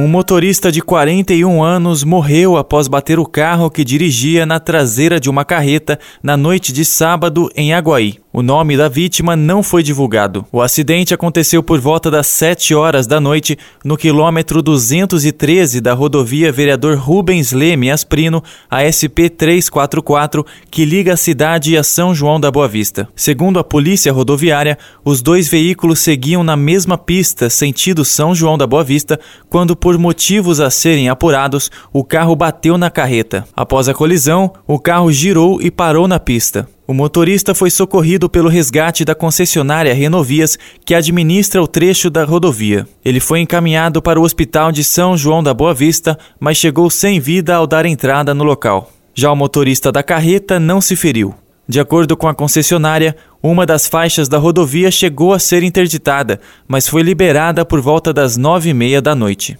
Um motorista de 41 anos morreu após bater o carro que dirigia na traseira de uma carreta na noite de sábado em Aguaí. O nome da vítima não foi divulgado. O acidente aconteceu por volta das 7 horas da noite no quilômetro 213 da rodovia Vereador Rubens Leme Asprino, a SP 344, que liga a cidade a São João da Boa Vista. Segundo a polícia rodoviária, os dois veículos seguiam na mesma pista, sentido São João da Boa Vista, quando, por motivos a serem apurados, o carro bateu na carreta. Após a colisão, o carro girou e parou na pista. O motorista foi socorrido pelo resgate da concessionária Renovias, que administra o trecho da rodovia. Ele foi encaminhado para o hospital de São João da Boa Vista, mas chegou sem vida ao dar entrada no local. Já o motorista da carreta não se feriu. De acordo com a concessionária, uma das faixas da rodovia chegou a ser interditada, mas foi liberada por volta das nove e meia da noite.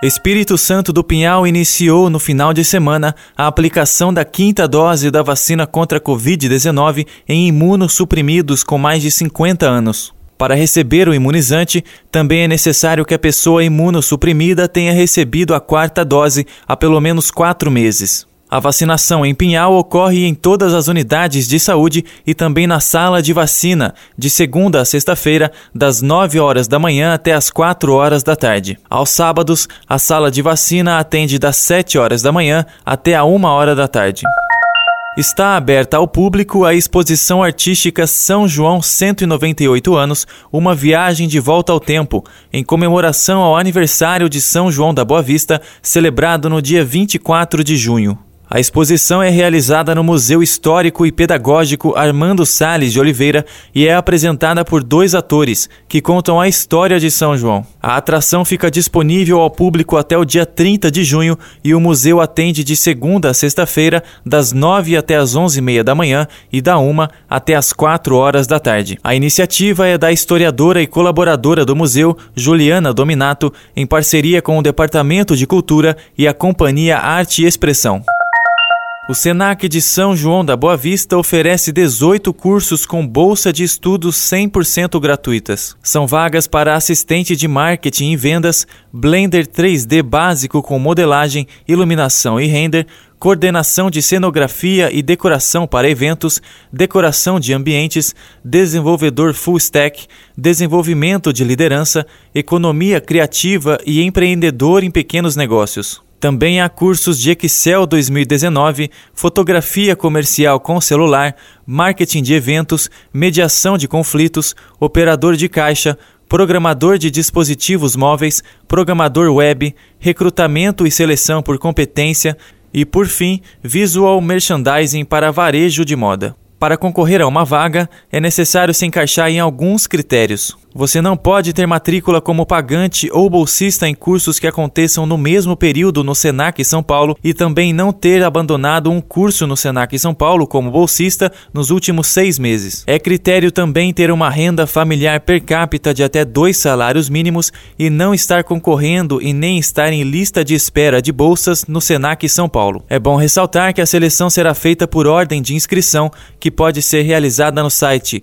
Espírito Santo do Pinhal iniciou no final de semana a aplicação da quinta dose da vacina contra a Covid-19 em imunossuprimidos com mais de 50 anos. Para receber o imunizante, também é necessário que a pessoa imunossuprimida tenha recebido a quarta dose há pelo menos quatro meses. A vacinação em Pinhal ocorre em todas as unidades de saúde e também na sala de vacina, de segunda a sexta-feira, das 9 horas da manhã até as 4 horas da tarde. Aos sábados, a sala de vacina atende das 7 horas da manhã até a 1 hora da tarde. Está aberta ao público a exposição artística São João 198 anos, uma viagem de volta ao tempo, em comemoração ao aniversário de São João da Boa Vista, celebrado no dia 24 de junho. A exposição é realizada no Museu Histórico e Pedagógico Armando Sales de Oliveira e é apresentada por dois atores que contam a história de São João. A atração fica disponível ao público até o dia 30 de junho e o museu atende de segunda a sexta-feira, das 9 até as 11h30 da manhã e da 1 até as 4 horas da tarde. A iniciativa é da historiadora e colaboradora do museu, Juliana Dominato, em parceria com o Departamento de Cultura e a Companhia Arte e Expressão. O SENAC de São João da Boa Vista oferece 18 cursos com bolsa de estudos 100% gratuitas. São vagas para assistente de marketing e vendas, Blender 3D básico com modelagem, iluminação e render, coordenação de cenografia e decoração para eventos, decoração de ambientes, desenvolvedor full stack, desenvolvimento de liderança, economia criativa e empreendedor em pequenos negócios. Também há cursos de Excel 2019, fotografia comercial com celular, marketing de eventos, mediação de conflitos, operador de caixa, programador de dispositivos móveis, programador web, recrutamento e seleção por competência e, por fim, visual merchandising para varejo de moda. Para concorrer a uma vaga, é necessário se encaixar em alguns critérios. Você não pode ter matrícula como pagante ou bolsista em cursos que aconteçam no mesmo período no Senac São Paulo e também não ter abandonado um curso no Senac São Paulo como bolsista nos últimos seis meses. É critério também ter uma renda familiar per capita de até dois salários mínimos e não estar concorrendo e nem estar em lista de espera de bolsas no Senac São Paulo. É bom ressaltar que a seleção será feita por ordem de inscrição, que pode ser realizada no site